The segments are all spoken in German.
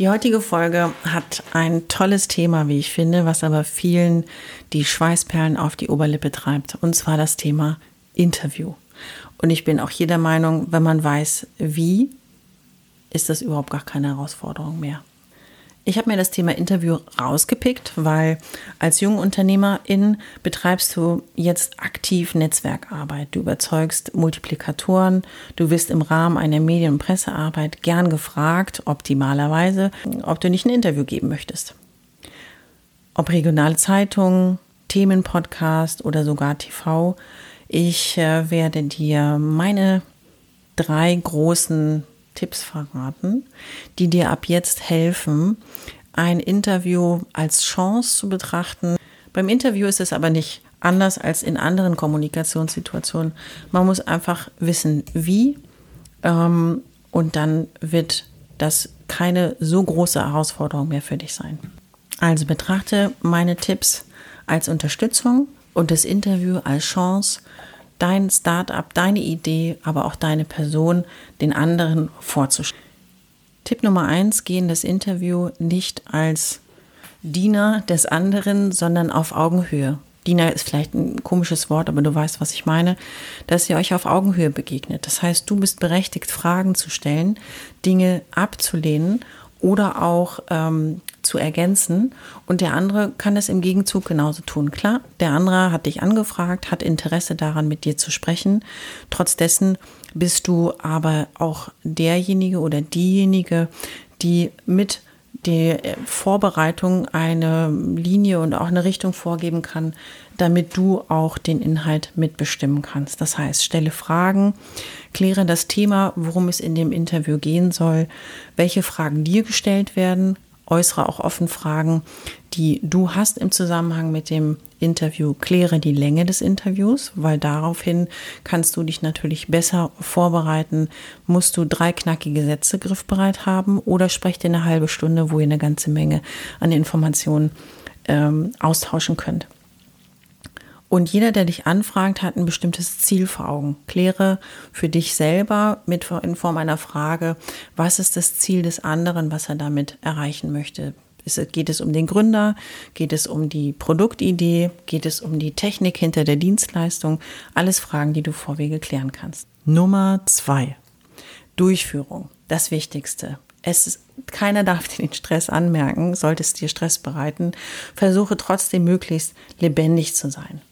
Die heutige Folge hat ein tolles Thema, wie ich finde, was aber vielen die Schweißperlen auf die Oberlippe treibt, und zwar das Thema Interview. Und ich bin auch hier der Meinung, wenn man weiß, wie ist das überhaupt gar keine Herausforderung mehr. Ich habe mir das Thema Interview rausgepickt, weil als Jungunternehmerin betreibst du jetzt aktiv Netzwerkarbeit. Du überzeugst Multiplikatoren. Du wirst im Rahmen einer Medien- und Pressearbeit gern gefragt, optimalerweise, ob du nicht ein Interview geben möchtest. Ob regionale Zeitungen, Themenpodcast oder sogar TV. Ich äh, werde dir meine drei großen Tipps verraten, die dir ab jetzt helfen, ein Interview als Chance zu betrachten. Beim Interview ist es aber nicht anders als in anderen Kommunikationssituationen. Man muss einfach wissen, wie ähm, und dann wird das keine so große Herausforderung mehr für dich sein. Also betrachte meine Tipps als Unterstützung und das Interview als Chance, dein Startup, deine Idee, aber auch deine Person den anderen vorzustellen. Tipp Nummer eins, geh in das Interview nicht als Diener des anderen, sondern auf Augenhöhe. Diener ist vielleicht ein komisches Wort, aber du weißt, was ich meine, dass ihr euch auf Augenhöhe begegnet. Das heißt, du bist berechtigt, Fragen zu stellen, Dinge abzulehnen oder auch ähm, zu ergänzen. Und der andere kann es im Gegenzug genauso tun. Klar, der andere hat dich angefragt, hat Interesse daran, mit dir zu sprechen. Trotz dessen bist du aber auch derjenige oder diejenige, die mit der Vorbereitung eine Linie und auch eine Richtung vorgeben kann, damit du auch den Inhalt mitbestimmen kannst. Das heißt, stelle Fragen, kläre das Thema, worum es in dem Interview gehen soll, welche Fragen dir gestellt werden, äußere auch offen Fragen, die du hast im Zusammenhang mit dem Interview. Kläre die Länge des Interviews, weil daraufhin kannst du dich natürlich besser vorbereiten. Musst du drei knackige Sätze griffbereit haben oder sprecht in eine halbe Stunde, wo ihr eine ganze Menge an Informationen ähm, austauschen könnt. Und jeder, der dich anfragt, hat ein bestimmtes Ziel vor Augen. Kläre für dich selber mit in Form einer Frage, was ist das Ziel des anderen, was er damit erreichen möchte. Geht es um den Gründer? Geht es um die Produktidee? Geht es um die Technik hinter der Dienstleistung? Alles Fragen, die du vorwege klären kannst. Nummer zwei. Durchführung. Das Wichtigste. Es ist, keiner darf dir den Stress anmerken, sollte es dir Stress bereiten. Versuche trotzdem möglichst lebendig zu sein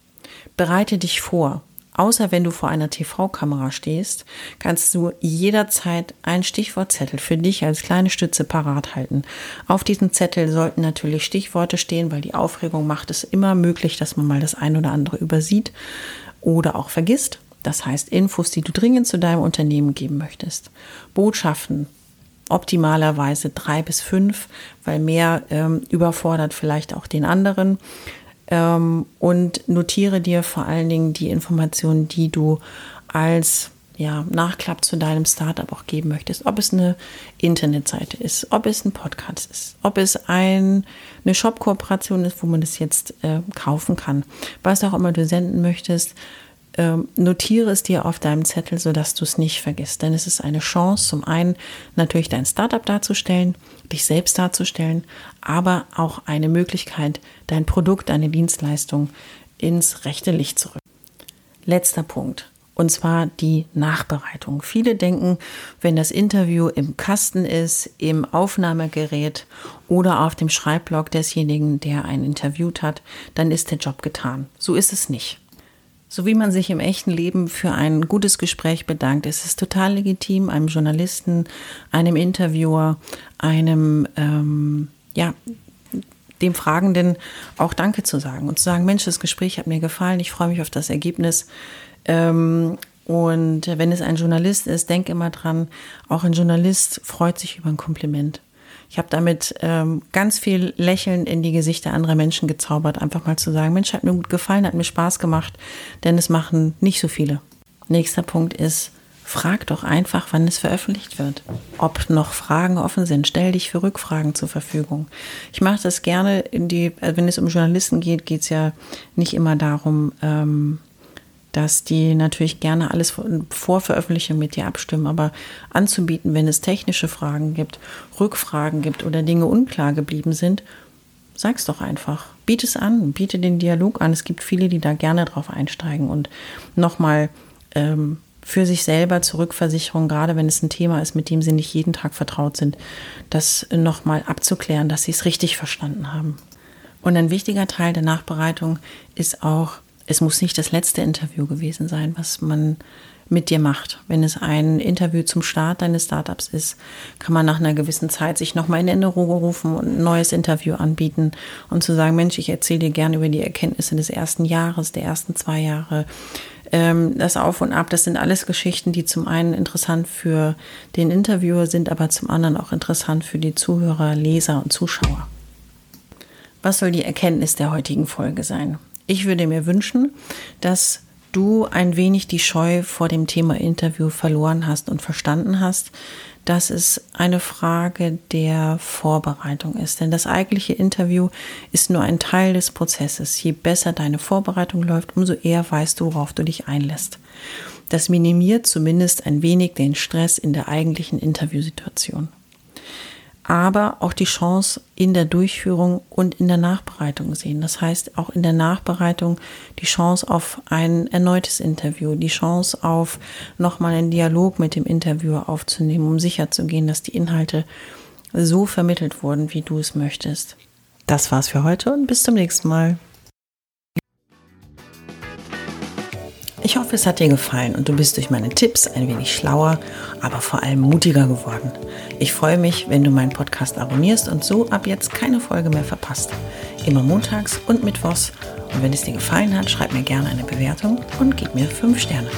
bereite dich vor. Außer wenn du vor einer TV-Kamera stehst, kannst du jederzeit einen Stichwortzettel für dich als kleine Stütze parat halten. Auf diesem Zettel sollten natürlich Stichworte stehen, weil die Aufregung macht es immer möglich, dass man mal das ein oder andere übersieht oder auch vergisst. Das heißt Infos, die du dringend zu deinem Unternehmen geben möchtest. Botschaften, optimalerweise drei bis fünf, weil mehr ähm, überfordert vielleicht auch den anderen ähm, und notiere dir vor allen Dingen die Informationen, die du als ja, Nachklapp zu deinem Startup auch geben möchtest. Ob es eine Internetseite ist, ob es ein Podcast ist, ob es ein, eine Shop-Kooperation ist, wo man das jetzt äh, kaufen kann. Was auch immer du senden möchtest, ähm, notiere es dir auf deinem Zettel, sodass du es nicht vergisst. Denn es ist eine Chance, zum einen natürlich dein Startup darzustellen, dich selbst darzustellen, aber auch eine Möglichkeit, dein Produkt, deine Dienstleistung ins rechte Licht zu rücken. Letzter Punkt. Und zwar die Nachbereitung. Viele denken, wenn das Interview im Kasten ist, im Aufnahmegerät oder auf dem Schreibblock desjenigen, der ein interviewt hat, dann ist der Job getan. So ist es nicht So wie man sich im echten Leben für ein gutes Gespräch bedankt, ist es total legitim, einem Journalisten, einem Interviewer, einem, ähm, ja, dem Fragenden auch Danke zu sagen und zu sagen, Mensch, das Gespräch hat mir gefallen, ich freue mich auf das Ergebnis. Ähm, und wenn es ein Journalist ist, denk immer dran, auch ein Journalist freut sich über ein Kompliment. Ich habe damit ähm, ganz viel Lächeln in die Gesichter anderer Menschen gezaubert, einfach mal zu sagen, Mensch, hat mir gut gefallen, hat mir Spaß gemacht, denn es machen nicht so viele. Nächster Punkt ist, frag doch einfach, wann es veröffentlicht wird. Ob noch Fragen offen sind, stell dich für Rückfragen zur Verfügung. Ich mache das gerne die, also wenn es um Journalisten geht, geht es ja nicht immer darum, ähm, dass die natürlich gerne alles vor Veröffentlichung mit dir abstimmen, aber anzubieten, wenn es technische Fragen gibt, Rückfragen gibt oder Dinge unklar geblieben sind, sag's doch einfach. Biete es an, biete den Dialog an. Es gibt viele, die da gerne drauf einsteigen und nochmal ähm, für sich selber zur Rückversicherung, gerade wenn es ein Thema ist, mit dem sie nicht jeden Tag vertraut sind, das nochmal abzuklären, dass sie es richtig verstanden haben. Und ein wichtiger Teil der Nachbereitung ist auch es muss nicht das letzte Interview gewesen sein, was man mit dir macht. Wenn es ein Interview zum Start deines Startups ist, kann man nach einer gewissen Zeit sich nochmal in Erinnerung rufen und ein neues Interview anbieten und zu sagen, Mensch, ich erzähle dir gerne über die Erkenntnisse des ersten Jahres, der ersten zwei Jahre, ähm, das Auf und Ab. Das sind alles Geschichten, die zum einen interessant für den Interviewer sind, aber zum anderen auch interessant für die Zuhörer, Leser und Zuschauer. Was soll die Erkenntnis der heutigen Folge sein? Ich würde mir wünschen, dass du ein wenig die Scheu vor dem Thema Interview verloren hast und verstanden hast, dass es eine Frage der Vorbereitung ist. Denn das eigentliche Interview ist nur ein Teil des Prozesses. Je besser deine Vorbereitung läuft, umso eher weißt du, worauf du dich einlässt. Das minimiert zumindest ein wenig den Stress in der eigentlichen Interviewsituation aber auch die Chance in der Durchführung und in der Nachbereitung sehen. Das heißt, auch in der Nachbereitung die Chance auf ein erneutes Interview, die Chance auf nochmal einen Dialog mit dem Interviewer aufzunehmen, um sicherzugehen, dass die Inhalte so vermittelt wurden, wie du es möchtest. Das war's für heute und bis zum nächsten Mal. Ich hoffe, es hat dir gefallen und du bist durch meine Tipps ein wenig schlauer, aber vor allem mutiger geworden. Ich freue mich, wenn du meinen Podcast abonnierst und so ab jetzt keine Folge mehr verpasst. Immer montags und mittwochs. Und wenn es dir gefallen hat, schreib mir gerne eine Bewertung und gib mir 5 Sterne.